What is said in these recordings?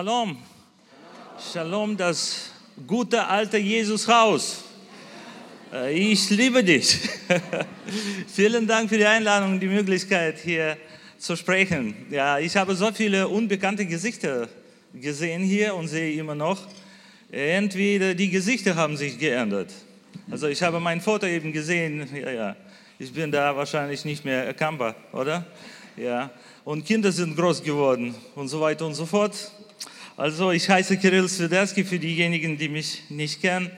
Shalom. Shalom, das gute alte Jesushaus. Äh, Ich liebe dich. Vielen Dank für die Einladung und die Möglichkeit, hier zu sprechen. Ja, ich habe so viele unbekannte Gesichter gesehen hier und sehe immer noch. Entweder die Gesichter haben sich geändert. Also ich habe mein Foto eben gesehen. Ja, ja. Ich bin da wahrscheinlich nicht mehr erkennbar, oder? Ja. Und Kinder sind groß geworden und so weiter und so fort. Also ich heiße Kirill Swiderski für diejenigen, die mich nicht kennen.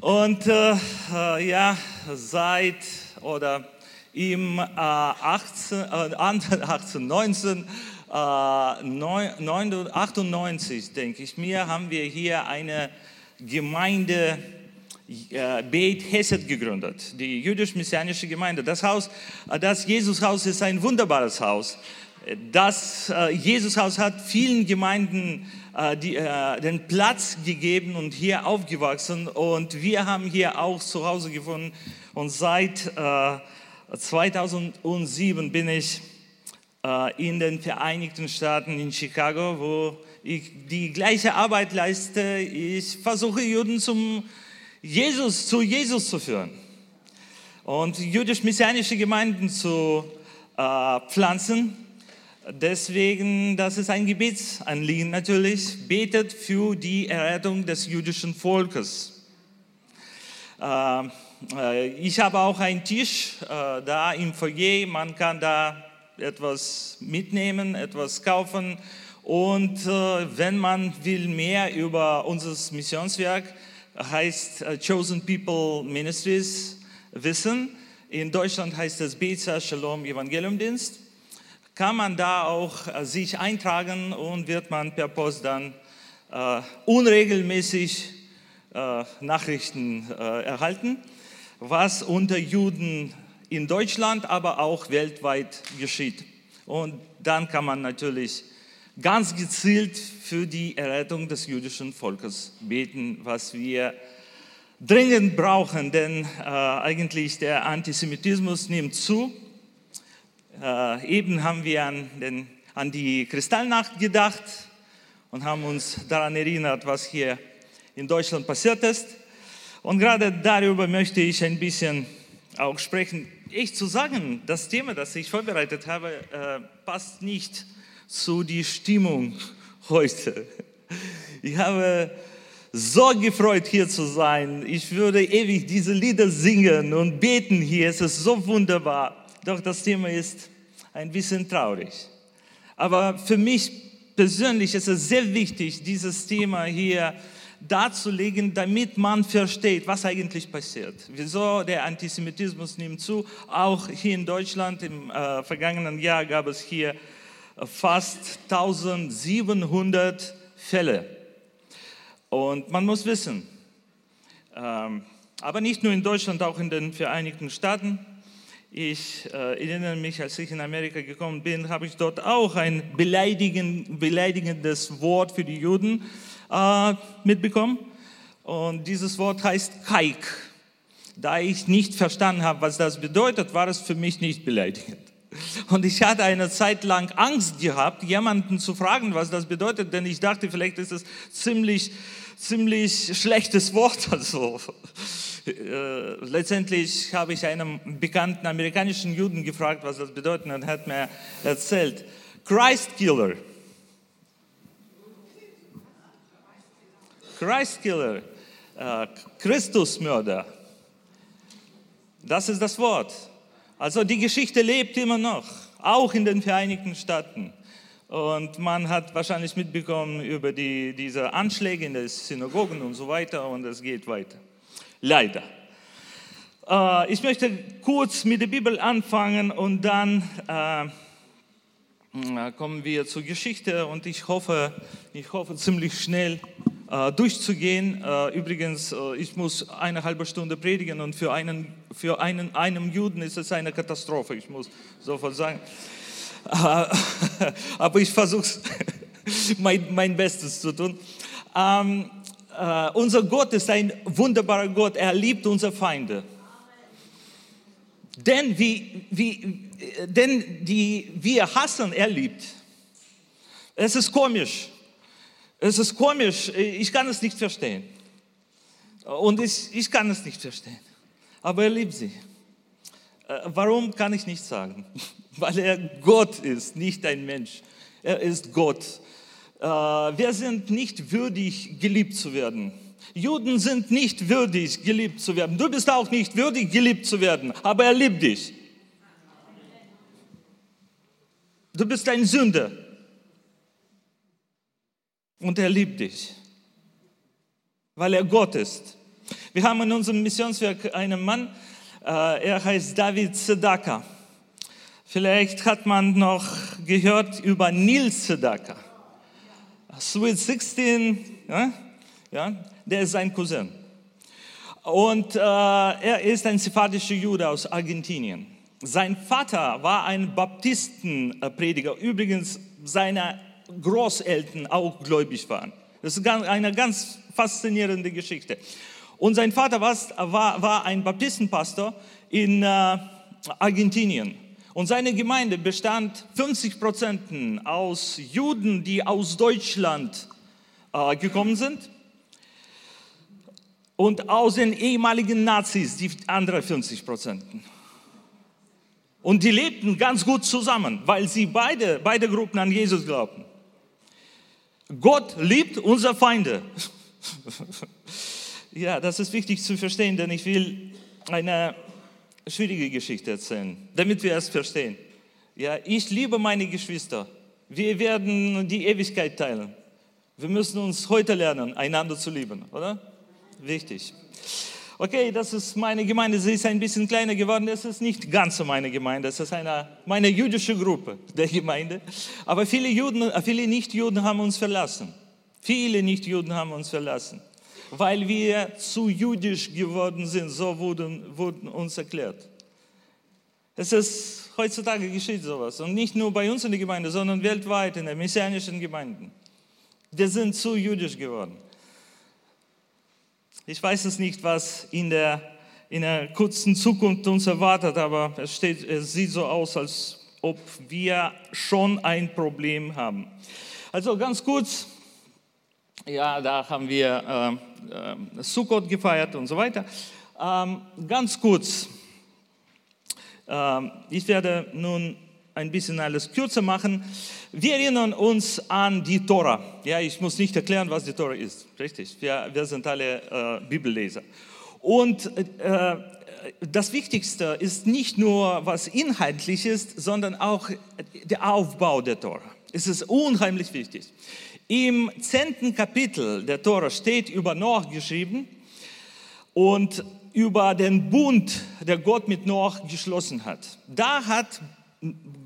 Und äh, äh, ja, seit oder im äh, 18, äh, 18, 19, äh, 9, 98, denke ich mir, haben wir hier eine Gemeinde äh, Beit Hesed gegründet, die jüdisch-messianische Gemeinde. Das Haus, äh, das Jesushaus ist ein wunderbares Haus. Das äh, Jesushaus hat vielen Gemeinden äh, die, äh, den Platz gegeben und hier aufgewachsen. Und wir haben hier auch zu Hause gefunden. Und seit äh, 2007 bin ich in den Vereinigten Staaten in Chicago, wo ich die gleiche Arbeit leiste. Ich versuche Juden zum Jesus, zu Jesus zu führen und jüdisch-messianische Gemeinden zu äh, pflanzen. Deswegen, das ist ein Gebetsanliegen natürlich, betet für die Errettung des jüdischen Volkes. Äh, äh, ich habe auch einen Tisch äh, da im Foyer, man kann da etwas mitnehmen, etwas kaufen und wenn man will mehr über unser Missionswerk, heißt Chosen People Ministries wissen. In Deutschland heißt es Beza Shalom Evangeliumdienst kann man da auch äh, sich eintragen und wird man per Post dann äh, unregelmäßig äh, Nachrichten äh, erhalten, was unter Juden in Deutschland, aber auch weltweit geschieht. Und dann kann man natürlich ganz gezielt für die Errettung des jüdischen Volkes beten, was wir dringend brauchen, denn äh, eigentlich der Antisemitismus nimmt zu äh, eben haben wir an, den, an die Kristallnacht gedacht und haben uns daran erinnert, was hier in Deutschland passiert ist. Und gerade darüber möchte ich ein bisschen auch sprechen. Ich zu sagen, das Thema, das ich vorbereitet habe, äh, passt nicht zu die Stimmung heute. Ich habe so gefreut, hier zu sein. Ich würde ewig diese Lieder singen und beten hier. Es ist so wunderbar. Doch das Thema ist ein bisschen traurig. Aber für mich persönlich ist es sehr wichtig, dieses Thema hier darzulegen, damit man versteht, was eigentlich passiert. Wieso der Antisemitismus nimmt zu. Auch hier in Deutschland im äh, vergangenen Jahr gab es hier fast 1700 Fälle. Und man muss wissen, ähm, aber nicht nur in Deutschland, auch in den Vereinigten Staaten. Ich äh, erinnere mich, als ich in Amerika gekommen bin, habe ich dort auch ein beleidigend, beleidigendes Wort für die Juden äh, mitbekommen. Und dieses Wort heißt Kaik. Da ich nicht verstanden habe, was das bedeutet, war es für mich nicht beleidigend. Und ich hatte eine Zeit lang Angst gehabt, jemanden zu fragen, was das bedeutet, denn ich dachte, vielleicht ist es ziemlich, ziemlich schlechtes Wort. Also, äh, letztendlich habe ich einem bekannten amerikanischen Juden gefragt, was das bedeutet, und er hat mir erzählt, Christ Killer. Christ Killer, äh, Christusmörder. Das ist das Wort. Also die Geschichte lebt immer noch, auch in den Vereinigten Staaten. Und man hat wahrscheinlich mitbekommen über die, diese Anschläge in den Synagogen und so weiter und es geht weiter. Leider. Äh, ich möchte kurz mit der Bibel anfangen und dann äh, kommen wir zur Geschichte und ich hoffe, ich hoffe ziemlich schnell äh, durchzugehen. Äh, übrigens, äh, ich muss eine halbe Stunde predigen und für einen, für einen, einem Juden ist es eine Katastrophe, ich muss sofort sagen. Äh, aber ich versuche mein, mein Bestes zu tun. Ähm, Uh, unser Gott ist ein wunderbarer Gott. Er liebt unsere Feinde. Denn, wie, wie, denn die wir hassen, er liebt. Es ist komisch. Es ist komisch, ich kann es nicht verstehen. Und ich, ich kann es nicht verstehen. Aber er liebt sie. Äh, warum kann ich nicht sagen? Weil er Gott ist, nicht ein Mensch. Er ist Gott. Äh, wir sind nicht würdig, geliebt zu werden. Juden sind nicht würdig, geliebt zu werden. Du bist auch nicht würdig, geliebt zu werden, aber er liebt dich. Du bist ein Sünder. Und er liebt dich, weil er Gott ist. Wir haben in unserem Missionswerk einen Mann, äh, er heißt David Sedaka. Vielleicht hat man noch gehört über Nils Sedaka. Sweet 16, ja, ja, der ist sein Cousin. Und äh, er ist ein sephardischer Jude aus Argentinien. Sein Vater war ein Baptistenprediger. Übrigens, seine Großeltern auch gläubig waren. Das ist eine ganz faszinierende Geschichte. Und sein Vater war, war, war ein Baptistenpastor in äh, Argentinien. Und seine Gemeinde bestand 50 Prozent aus Juden, die aus Deutschland äh, gekommen sind. Und aus den ehemaligen Nazis, die anderen 50 Prozent. Und die lebten ganz gut zusammen, weil sie beide, beide Gruppen an Jesus glaubten. Gott liebt unsere Feinde. ja, das ist wichtig zu verstehen, denn ich will eine schwierige Geschichte erzählen, damit wir es verstehen. Ja, ich liebe meine Geschwister. Wir werden die Ewigkeit teilen. Wir müssen uns heute lernen, einander zu lieben, oder? Wichtig. Okay, das ist meine Gemeinde. Sie ist ein bisschen kleiner geworden. Das ist nicht ganz meine Gemeinde. Das ist eine, meine jüdische Gruppe der Gemeinde. Aber viele Juden, viele Nichtjuden haben uns verlassen. Viele Nichtjuden haben uns verlassen weil wir zu jüdisch geworden sind, so wurden, wurden uns erklärt. Es ist heutzutage geschieht sowas und nicht nur bei uns in der Gemeinde, sondern weltweit in den messianischen Gemeinden. Wir sind zu jüdisch geworden. Ich weiß es nicht, was in der, in der kurzen Zukunft uns erwartet, aber es, steht, es sieht so aus, als ob wir schon ein Problem haben. Also ganz kurz, ja, da haben wir äh, Sukkot gefeiert und so weiter. Ähm, ganz kurz, ähm, ich werde nun ein bisschen alles kürzer machen. Wir erinnern uns an die Tora. Ja, ich muss nicht erklären, was die Tora ist. Richtig, wir, wir sind alle äh, Bibelleser. Und äh, das Wichtigste ist nicht nur, was inhaltlich ist, sondern auch der Aufbau der Tora. Es ist unheimlich wichtig. Im zehnten Kapitel der Tora steht über Noach geschrieben und über den Bund, der Gott mit Noach geschlossen hat. Da hat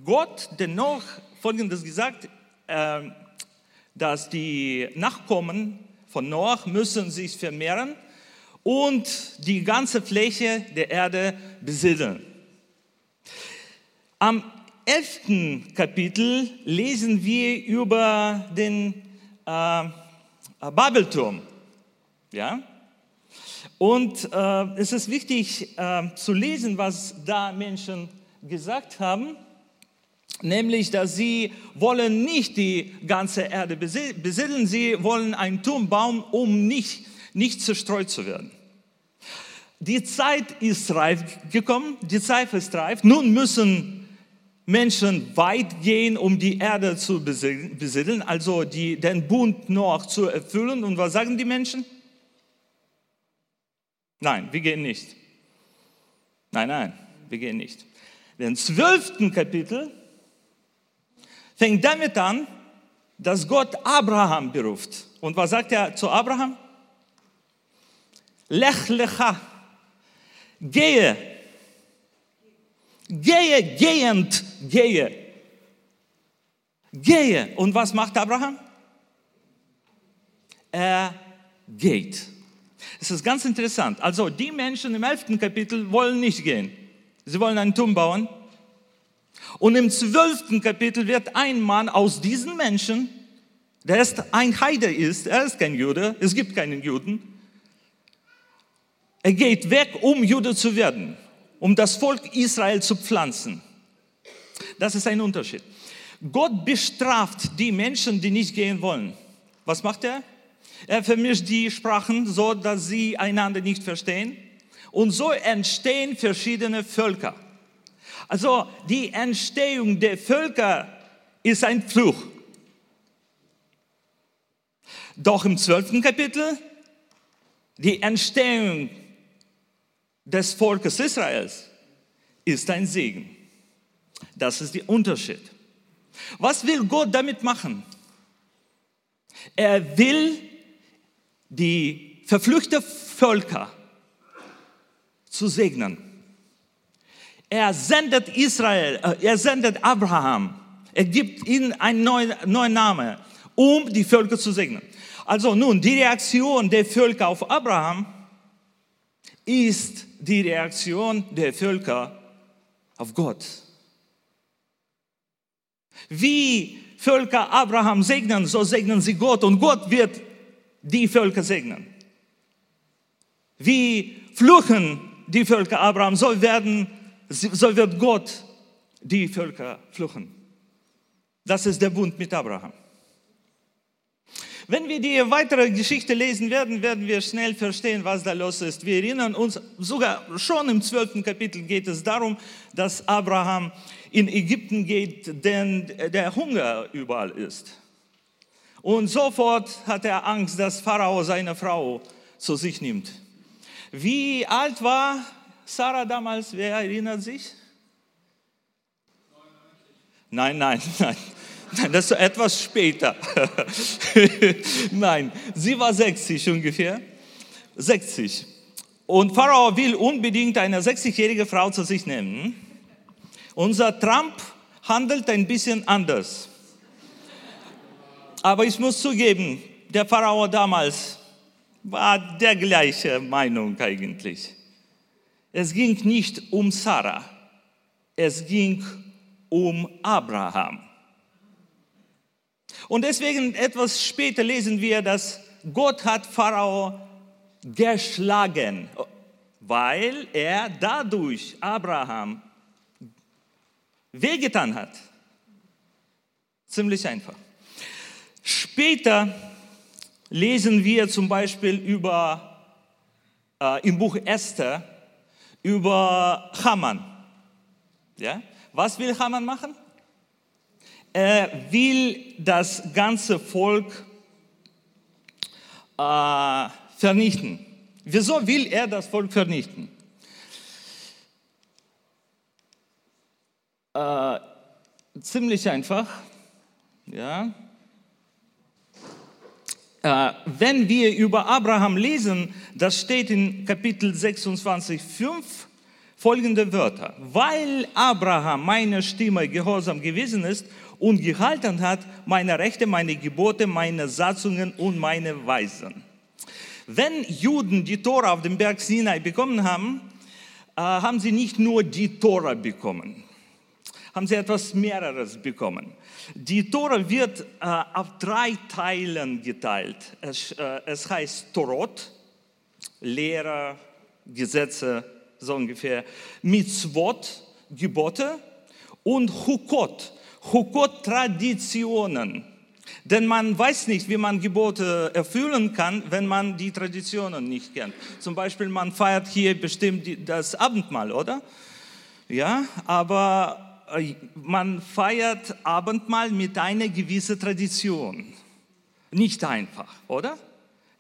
Gott den Noach Folgendes gesagt, äh, dass die Nachkommen von Noach müssen sich vermehren und die ganze Fläche der Erde besiedeln. Am elften Kapitel lesen wir über den äh, äh, Babelturm. Ja? Und äh, es ist wichtig äh, zu lesen, was da Menschen gesagt haben, nämlich, dass sie wollen nicht die ganze Erde besiedeln, sie wollen einen Turm bauen, um nicht, nicht zerstreut zu werden. Die Zeit ist reif gekommen, die Zeit ist reif. Nun müssen Menschen weit gehen, um die Erde zu besiedeln, also die, den Bund noch zu erfüllen. Und was sagen die Menschen? Nein, wir gehen nicht. Nein, nein, wir gehen nicht. Den zwölften Kapitel fängt damit an, dass Gott Abraham beruft. Und was sagt er zu Abraham? Lech lecha, gehe Gehe, gehend, gehe. Gehe. Und was macht Abraham? Er geht. Es ist ganz interessant. Also die Menschen im 11. Kapitel wollen nicht gehen. Sie wollen einen Turm bauen. Und im 12. Kapitel wird ein Mann aus diesen Menschen, der ist ein Heide ist, er ist kein Jude, es gibt keinen Juden, er geht weg, um Jude zu werden um das Volk Israel zu pflanzen. Das ist ein Unterschied. Gott bestraft die Menschen, die nicht gehen wollen. Was macht er? Er vermischt die Sprachen so, dass sie einander nicht verstehen. Und so entstehen verschiedene Völker. Also die Entstehung der Völker ist ein Fluch. Doch im zwölften Kapitel, die Entstehung des Volkes Israels ist ein Segen. Das ist der Unterschied. Was will Gott damit machen? Er will die verflüchteten Völker zu segnen. Er sendet Israel, äh, er sendet Abraham, er gibt ihnen einen neuen, neuen Namen, um die Völker zu segnen. Also nun, die Reaktion der Völker auf Abraham ist die Reaktion der Völker auf Gott. Wie Völker Abraham segnen, so segnen sie Gott und Gott wird die Völker segnen. Wie fluchen die Völker Abraham, so, werden, so wird Gott die Völker fluchen. Das ist der Bund mit Abraham. Wenn wir die weitere Geschichte lesen werden, werden wir schnell verstehen, was da los ist. Wir erinnern uns, sogar schon im zwölften Kapitel geht es darum, dass Abraham in Ägypten geht, denn der Hunger überall ist. Und sofort hat er Angst, dass Pharao seine Frau zu sich nimmt. Wie alt war Sarah damals? Wer erinnert sich? Nein, nein, nein. Nein, das ist etwas später. Nein, sie war 60 ungefähr. 60. Und Pharao will unbedingt eine 60-jährige Frau zu sich nehmen. Unser Trump handelt ein bisschen anders. Aber ich muss zugeben, der Pharao damals war der gleiche Meinung eigentlich. Es ging nicht um Sarah, es ging um Abraham. Und deswegen etwas später lesen wir, dass Gott hat Pharao geschlagen, weil er dadurch Abraham wehgetan hat. Ziemlich einfach. Später lesen wir zum Beispiel über, äh, im Buch Esther über Haman. Ja? Was will Haman machen? Er will das ganze Volk äh, vernichten. Wieso will er das Volk vernichten? Äh, ziemlich einfach. Ja. Äh, wenn wir über Abraham lesen, das steht in Kapitel 26, 5 folgende Wörter. Weil Abraham meiner Stimme gehorsam gewesen ist und gehalten hat meine Rechte, meine Gebote, meine Satzungen und meine Weisen. Wenn Juden die Tora auf dem Berg Sinai bekommen haben, äh, haben sie nicht nur die Tora bekommen, haben sie etwas mehreres bekommen. Die Tora wird äh, auf drei Teilen geteilt. Es, äh, es heißt Torot, Lehre, Gesetze, so ungefähr, Mitzvot, Gebote und Hukot, Hukot-Traditionen. Denn man weiß nicht, wie man Gebote erfüllen kann, wenn man die Traditionen nicht kennt. Zum Beispiel, man feiert hier bestimmt das Abendmahl, oder? Ja, aber man feiert Abendmahl mit einer gewissen Tradition. Nicht einfach, oder?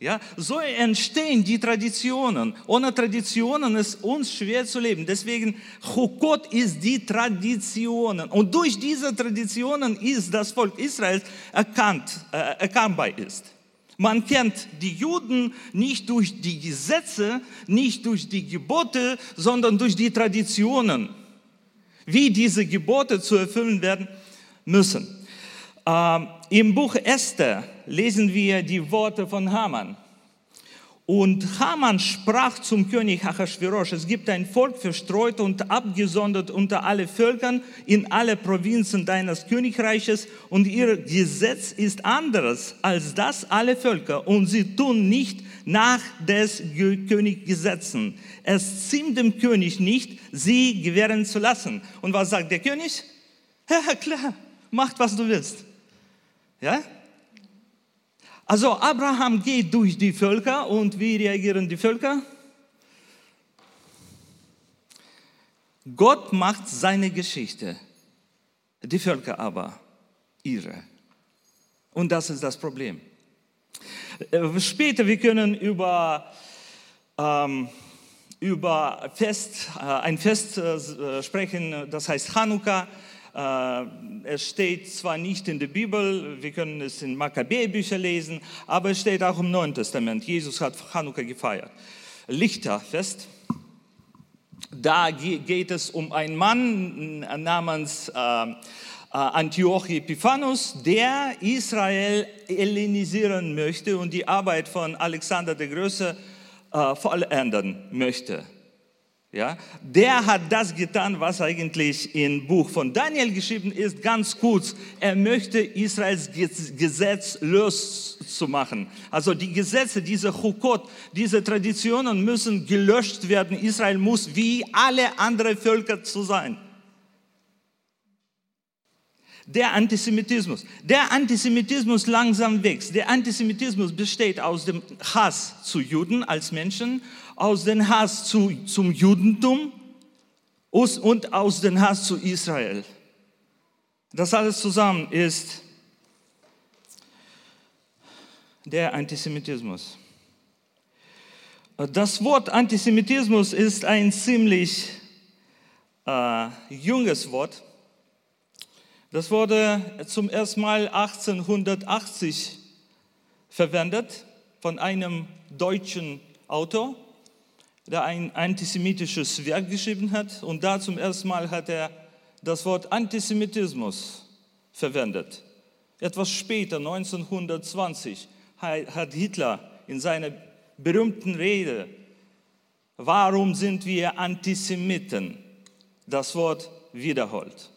Ja, so entstehen die Traditionen. Ohne Traditionen ist uns schwer zu leben. Deswegen, Chukot ist die Traditionen. Und durch diese Traditionen ist das Volk Israels erkannt, äh, erkannbar ist. Man kennt die Juden nicht durch die Gesetze, nicht durch die Gebote, sondern durch die Traditionen, wie diese Gebote zu erfüllen werden müssen. Ähm, Im Buch Esther lesen wir die Worte von Haman. Und Haman sprach zum König Achashverosh, es gibt ein Volk verstreut und abgesondert unter alle Völkern in alle Provinzen deines Königreiches und ihr Gesetz ist anderes als das alle Völker und sie tun nicht nach des Königgesetzen. Es ziemt dem König nicht, sie gewähren zu lassen. Und was sagt der König? Ja, klar, macht was du willst. Ja? Also Abraham geht durch die Völker und wie reagieren die Völker? Gott macht seine Geschichte, die Völker aber ihre. Und das ist das Problem. Äh, später, wir können über, ähm, über Fest, äh, ein Fest äh, sprechen, das heißt Hanukkah. Äh, es steht zwar nicht in der Bibel, wir können es in Makkabäerbücher lesen, aber es steht auch im Neuen Testament. Jesus hat Hanukkah gefeiert. Lichterfest. Da geht es um einen Mann namens äh, äh, Antioch Epiphanes, der Israel hellenisieren möchte und die Arbeit von Alexander der Größe äh, vollenden möchte. Ja, der hat das getan, was eigentlich im Buch von Daniel geschrieben ist, ganz kurz. Er möchte Israels Gesetz loszumachen. Also die Gesetze, diese Chukot, diese Traditionen müssen gelöscht werden. Israel muss wie alle anderen Völker zu sein. Der Antisemitismus. Der Antisemitismus langsam wächst. Der Antisemitismus besteht aus dem Hass zu Juden als Menschen aus dem Hass zu, zum Judentum und aus dem Hass zu Israel. Das alles zusammen ist der Antisemitismus. Das Wort Antisemitismus ist ein ziemlich äh, junges Wort. Das wurde zum ersten Mal 1880 verwendet von einem deutschen Autor der ein antisemitisches Werk geschrieben hat. Und da zum ersten Mal hat er das Wort Antisemitismus verwendet. Etwas später, 1920, hat Hitler in seiner berühmten Rede, warum sind wir Antisemiten, das Wort wiederholt.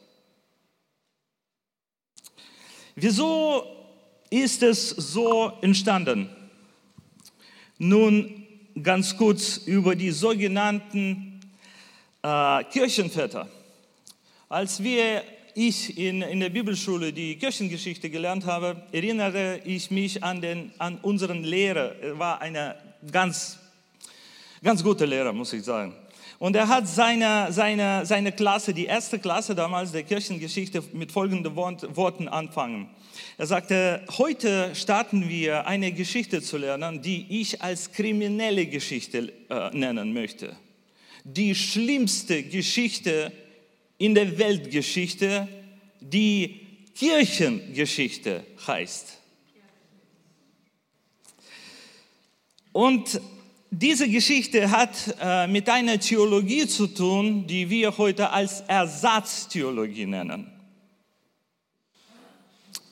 Wieso ist es so entstanden? Nun, ganz kurz über die sogenannten äh, Kirchenväter. Als wir, ich in, in der Bibelschule die Kirchengeschichte gelernt habe, erinnere ich mich an, den, an unseren Lehrer. Er war eine ganz, ganz gute Lehrer, muss ich sagen. Und er hat seine, seine, seine Klasse, die erste Klasse damals der Kirchengeschichte, mit folgenden Worten anfangen. Er sagte, heute starten wir eine Geschichte zu lernen, die ich als kriminelle Geschichte äh, nennen möchte. Die schlimmste Geschichte in der Weltgeschichte, die Kirchengeschichte heißt. Und diese Geschichte hat äh, mit einer Theologie zu tun, die wir heute als Ersatztheologie nennen.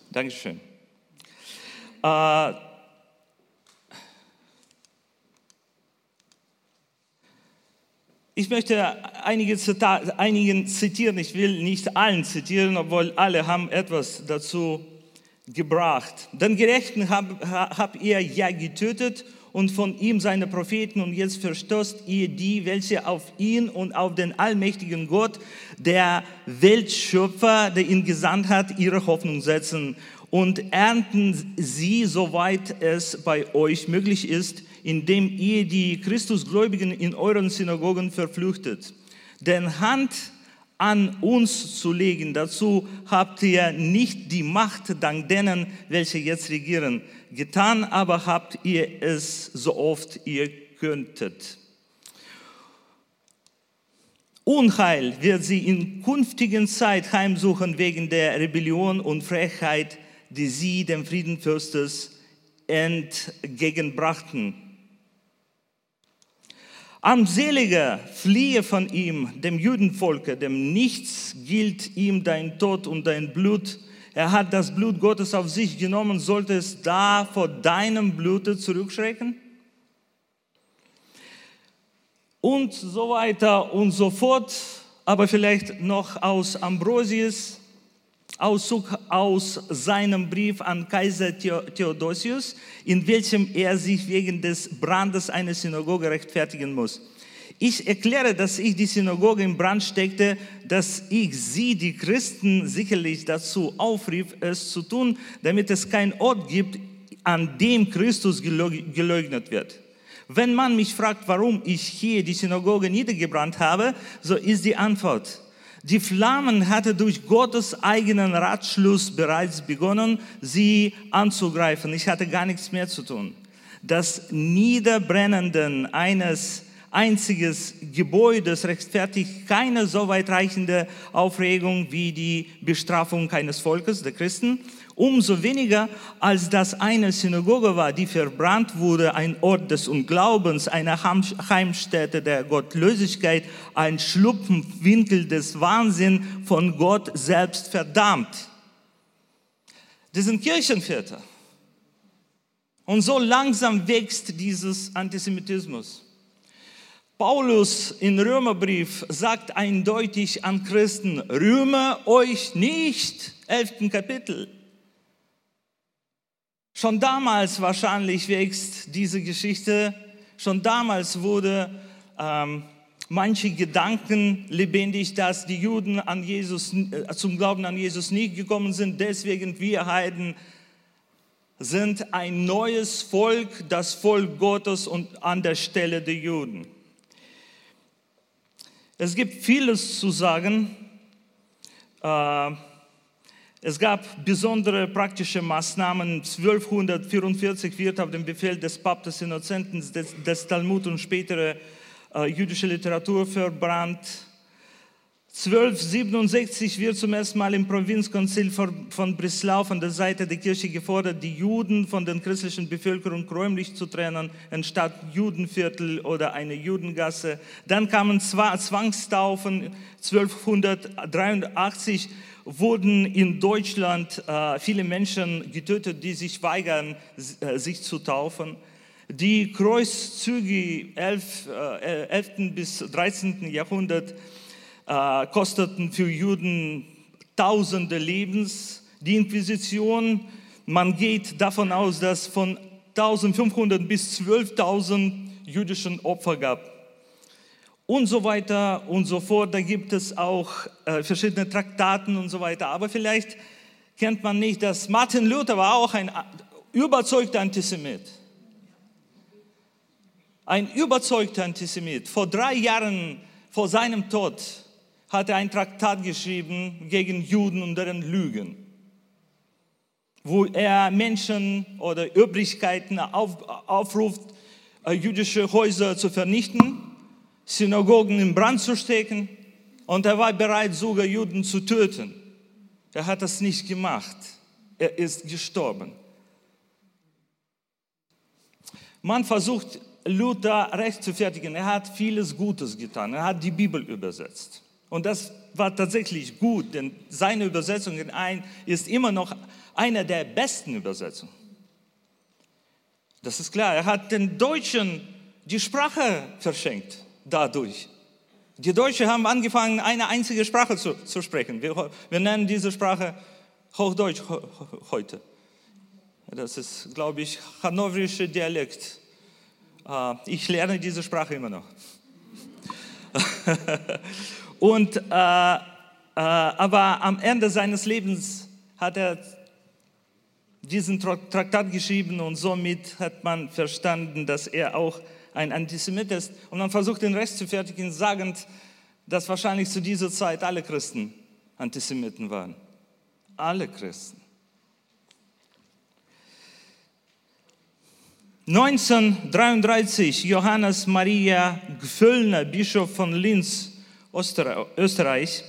Dankeschön. Äh, ich möchte einige Zitat, einigen zitieren, ich will nicht allen zitieren, obwohl alle haben etwas dazu gebracht. Den Gerechten habt hab ihr ja getötet und von ihm seine Propheten und jetzt verstoßt ihr die, welche auf ihn und auf den allmächtigen Gott, der Weltschöpfer, der ihn gesandt hat, ihre Hoffnung setzen und ernten sie, soweit es bei euch möglich ist, indem ihr die Christusgläubigen in euren Synagogen verflüchtet. Denn Hand an uns zu legen. Dazu habt ihr nicht die Macht dank denen, welche jetzt regieren. Getan aber habt ihr es so oft ihr könntet. Unheil wird sie in künftigen Zeit heimsuchen wegen der Rebellion und Frechheit, die sie dem Friedenfürstes entgegenbrachten. Armseliger, fliehe von ihm, dem Judenvolke, dem nichts gilt ihm dein Tod und dein Blut. Er hat das Blut Gottes auf sich genommen, sollte es da vor deinem Blute zurückschrecken? Und so weiter und so fort. Aber vielleicht noch aus Ambrosius Auszug aus seinem Brief an Kaiser Theodosius, in welchem er sich wegen des Brandes einer Synagoge rechtfertigen muss. Ich erkläre, dass ich die Synagoge in Brand steckte, dass ich sie, die Christen, sicherlich dazu aufrief, es zu tun, damit es keinen Ort gibt, an dem Christus geleugnet wird. Wenn man mich fragt, warum ich hier die Synagoge niedergebrannt habe, so ist die Antwort, die Flammen hatte durch Gottes eigenen Ratschluss bereits begonnen, sie anzugreifen. Ich hatte gar nichts mehr zu tun. Das Niederbrennenden eines einziges Gebäudes rechtfertigt keine so weitreichende Aufregung wie die Bestrafung eines Volkes, der Christen. Umso weniger, als das eine Synagoge war, die verbrannt wurde, ein Ort des Unglaubens, eine Heimstätte der Gottlosigkeit, ein Schlupfwinkel des Wahnsinns von Gott selbst verdammt. Das sind Kirchenväter. Und so langsam wächst dieses Antisemitismus. Paulus in Römerbrief sagt eindeutig an Christen, rühme euch nicht, elften Kapitel. Schon damals wahrscheinlich wächst diese Geschichte, schon damals wurde ähm, manche Gedanken lebendig, dass die Juden an Jesus, äh, zum Glauben an Jesus nicht gekommen sind, deswegen wir Heiden sind ein neues Volk, das Volk Gottes und an der Stelle der Juden. Es gibt vieles zu sagen. Äh, es gab besondere praktische Maßnahmen. 1244 wird auf dem Befehl des Papstes Innozenten des, des Talmud und spätere äh, jüdische Literatur verbrannt. 1267 wird zum ersten Mal im Provinzkonzil von Breslau von der Seite der Kirche gefordert, die Juden von der christlichen Bevölkerung räumlich zu trennen, anstatt Judenviertel oder eine Judengasse. Dann kamen Zwangstaufen 1283 wurden in Deutschland äh, viele Menschen getötet, die sich weigern, äh, sich zu taufen. Die Kreuzzüge 11, äh, 11. bis 13. Jahrhundert äh, kosteten für Juden tausende Lebens. Die Inquisition, man geht davon aus, dass von 1500 bis 12.000 jüdischen Opfer gab und so weiter und so fort. Da gibt es auch äh, verschiedene Traktaten und so weiter. Aber vielleicht kennt man nicht, dass Martin Luther war auch ein überzeugter Antisemit. Ein überzeugter Antisemit. Vor drei Jahren vor seinem Tod hat er ein Traktat geschrieben gegen Juden und deren Lügen, wo er Menschen oder Übrigkeiten auf, aufruft, äh, jüdische Häuser zu vernichten Synagogen in Brand zu stecken und er war bereit, sogar Juden zu töten. Er hat das nicht gemacht. Er ist gestorben. Man versucht, Luther recht zu fertigen. Er hat vieles Gutes getan. Er hat die Bibel übersetzt. Und das war tatsächlich gut, denn seine Übersetzung ist immer noch eine der besten Übersetzungen. Das ist klar. Er hat den Deutschen die Sprache verschenkt dadurch. Die Deutschen haben angefangen, eine einzige Sprache zu, zu sprechen. Wir, wir nennen diese Sprache Hochdeutsch heute. Das ist, glaube ich, hannoverischer Dialekt. Äh, ich lerne diese Sprache immer noch. Und, äh, äh, aber am Ende seines Lebens hat er diesen Traktat geschrieben und somit hat man verstanden, dass er auch ein Antisemit ist. Und man versucht den Rest zu fertigen, sagend, dass wahrscheinlich zu dieser Zeit alle Christen Antisemiten waren. Alle Christen. 1933 Johannes Maria Gfüllner, Bischof von Linz, Österreich,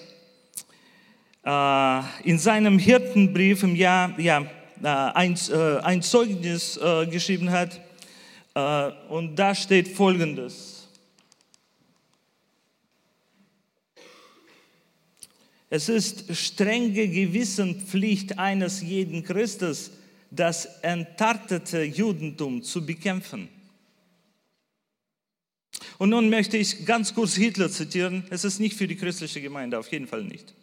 äh, in seinem Hirtenbrief im Jahr ja, äh, ein, äh, ein Zeugnis geschrieben hat, und da steht Folgendes. Es ist strenge Gewissenpflicht eines jeden Christus, das entartete Judentum zu bekämpfen. Und nun möchte ich ganz kurz Hitler zitieren. Es ist nicht für die christliche Gemeinde, auf jeden Fall nicht.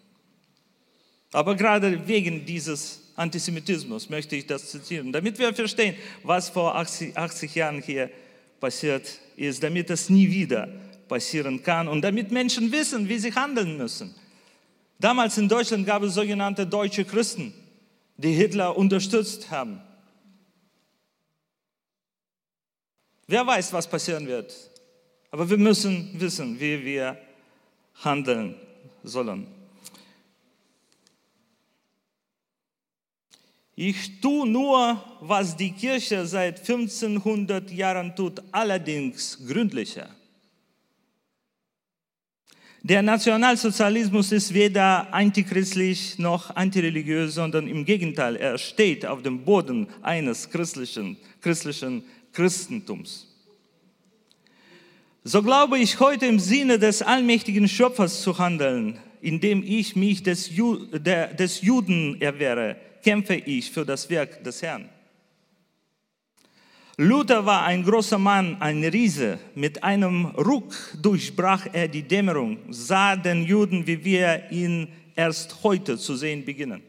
Aber gerade wegen dieses Antisemitismus möchte ich das zitieren, damit wir verstehen, was vor 80, 80 Jahren hier passiert ist, damit es nie wieder passieren kann und damit Menschen wissen, wie sie handeln müssen. Damals in Deutschland gab es sogenannte deutsche Christen, die Hitler unterstützt haben. Wer weiß, was passieren wird. Aber wir müssen wissen, wie wir handeln sollen. Ich tue nur, was die Kirche seit 1500 Jahren tut, allerdings gründlicher. Der Nationalsozialismus ist weder antichristlich noch antireligiös, sondern im Gegenteil, er steht auf dem Boden eines christlichen, christlichen Christentums. So glaube ich heute im Sinne des allmächtigen Schöpfers zu handeln, indem ich mich des, Ju der, des Juden erwehre, kämpfe ich für das Werk des Herrn. Luther war ein großer Mann, ein Riese. Mit einem Ruck durchbrach er die Dämmerung, sah den Juden, wie wir ihn erst heute zu sehen beginnen.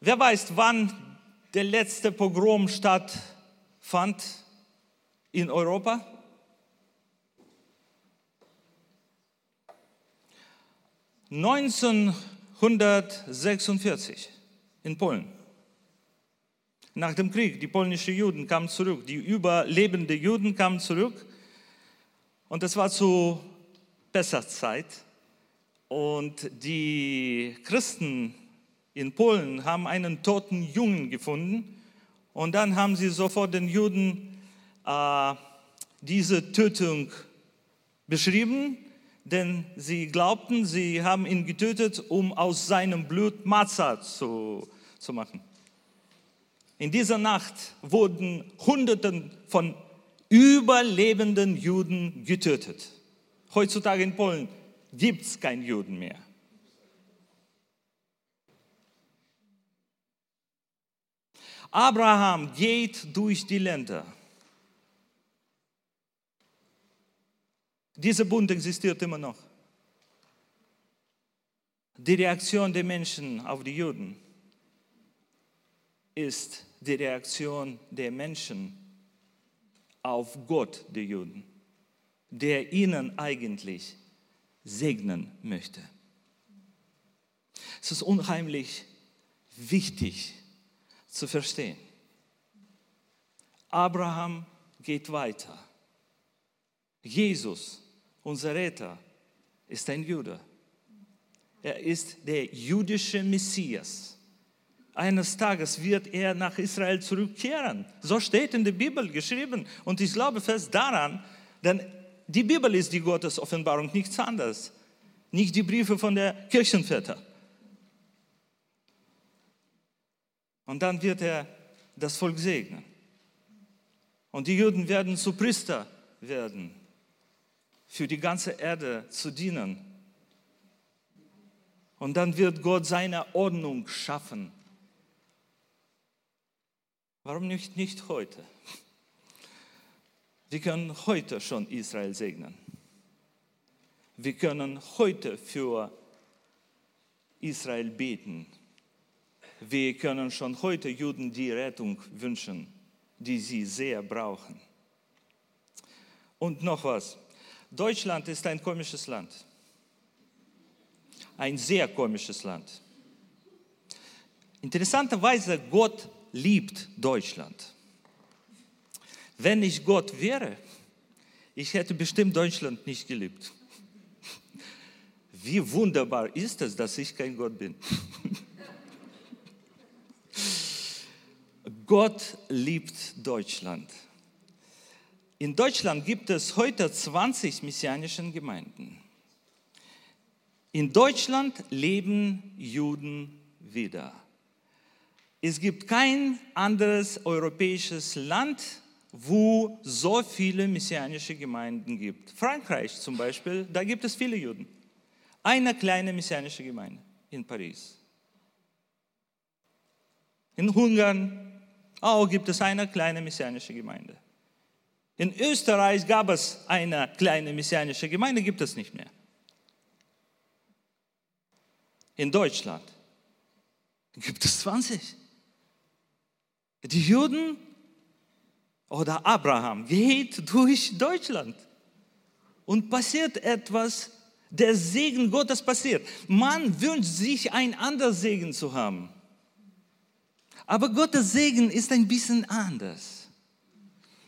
Wer weiß, wann der letzte Pogrom stattfand in Europa? Neunzehnhundertsechsundvierzig in Polen nach dem Krieg. Die polnischen Juden kamen zurück, die überlebenden Juden kamen zurück. Und das war zu besser Zeit. Und die Christen in Polen haben einen toten Jungen gefunden. Und dann haben sie sofort den Juden äh, diese Tötung beschrieben, denn sie glaubten, sie haben ihn getötet, um aus seinem Blut Matzah zu, zu machen. In dieser Nacht wurden Hunderten von überlebenden Juden getötet. Heutzutage in Polen gibt es keinen Juden mehr. Abraham geht durch die Länder. Dieser Bund existiert immer noch. Die Reaktion der Menschen auf die Juden ist die Reaktion der Menschen auf Gott, der Juden, der ihnen eigentlich segnen möchte. Es ist unheimlich wichtig zu verstehen. Abraham geht weiter. Jesus, unser Retter, ist ein Jude. Er ist der jüdische Messias. Eines Tages wird er nach Israel zurückkehren. So steht in der Bibel geschrieben. Und ich glaube fest daran, denn die Bibel ist die Gottesoffenbarung, nichts anderes. Nicht die Briefe von der Kirchenväter. Und dann wird er das Volk segnen. Und die Juden werden zu Priester werden, für die ganze Erde zu dienen. Und dann wird Gott seine Ordnung schaffen Warum nicht, nicht heute? Wir können heute schon Israel segnen. Wir können heute für Israel beten. Wir können schon heute Juden die Rettung wünschen, die sie sehr brauchen. Und noch was. Deutschland ist ein komisches Land. Ein sehr komisches Land. Interessanterweise, Gott liebt Deutschland. Wenn ich Gott wäre, ich hätte bestimmt Deutschland nicht geliebt. Wie wunderbar ist es, dass ich kein Gott bin. Gott liebt Deutschland. In Deutschland gibt es heute 20 messianische Gemeinden. In Deutschland leben Juden wieder. Es gibt kein anderes europäisches Land, wo so viele messianische Gemeinden gibt. Frankreich zum Beispiel, da gibt es viele Juden. Eine kleine messianische Gemeinde in Paris. In Ungarn auch gibt es eine kleine messianische Gemeinde. In Österreich gab es eine kleine messianische Gemeinde, gibt es nicht mehr. In Deutschland gibt es 20. Die Juden oder Abraham geht durch Deutschland und passiert etwas, der Segen Gottes passiert. Man wünscht sich ein anderes Segen zu haben. Aber Gottes Segen ist ein bisschen anders.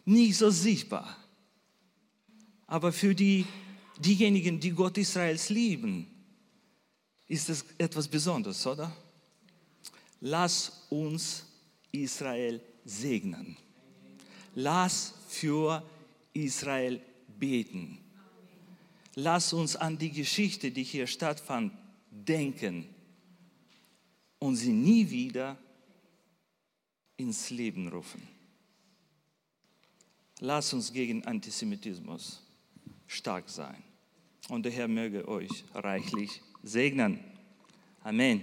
Nicht so sichtbar. Aber für die, diejenigen, die Gott Israels lieben, ist es etwas Besonderes, oder? Lass uns Israel segnen. Lass für Israel beten. Lass uns an die Geschichte, die hier stattfand, denken und sie nie wieder ins Leben rufen. Lass uns gegen Antisemitismus stark sein. Und der Herr möge euch reichlich segnen. Amen.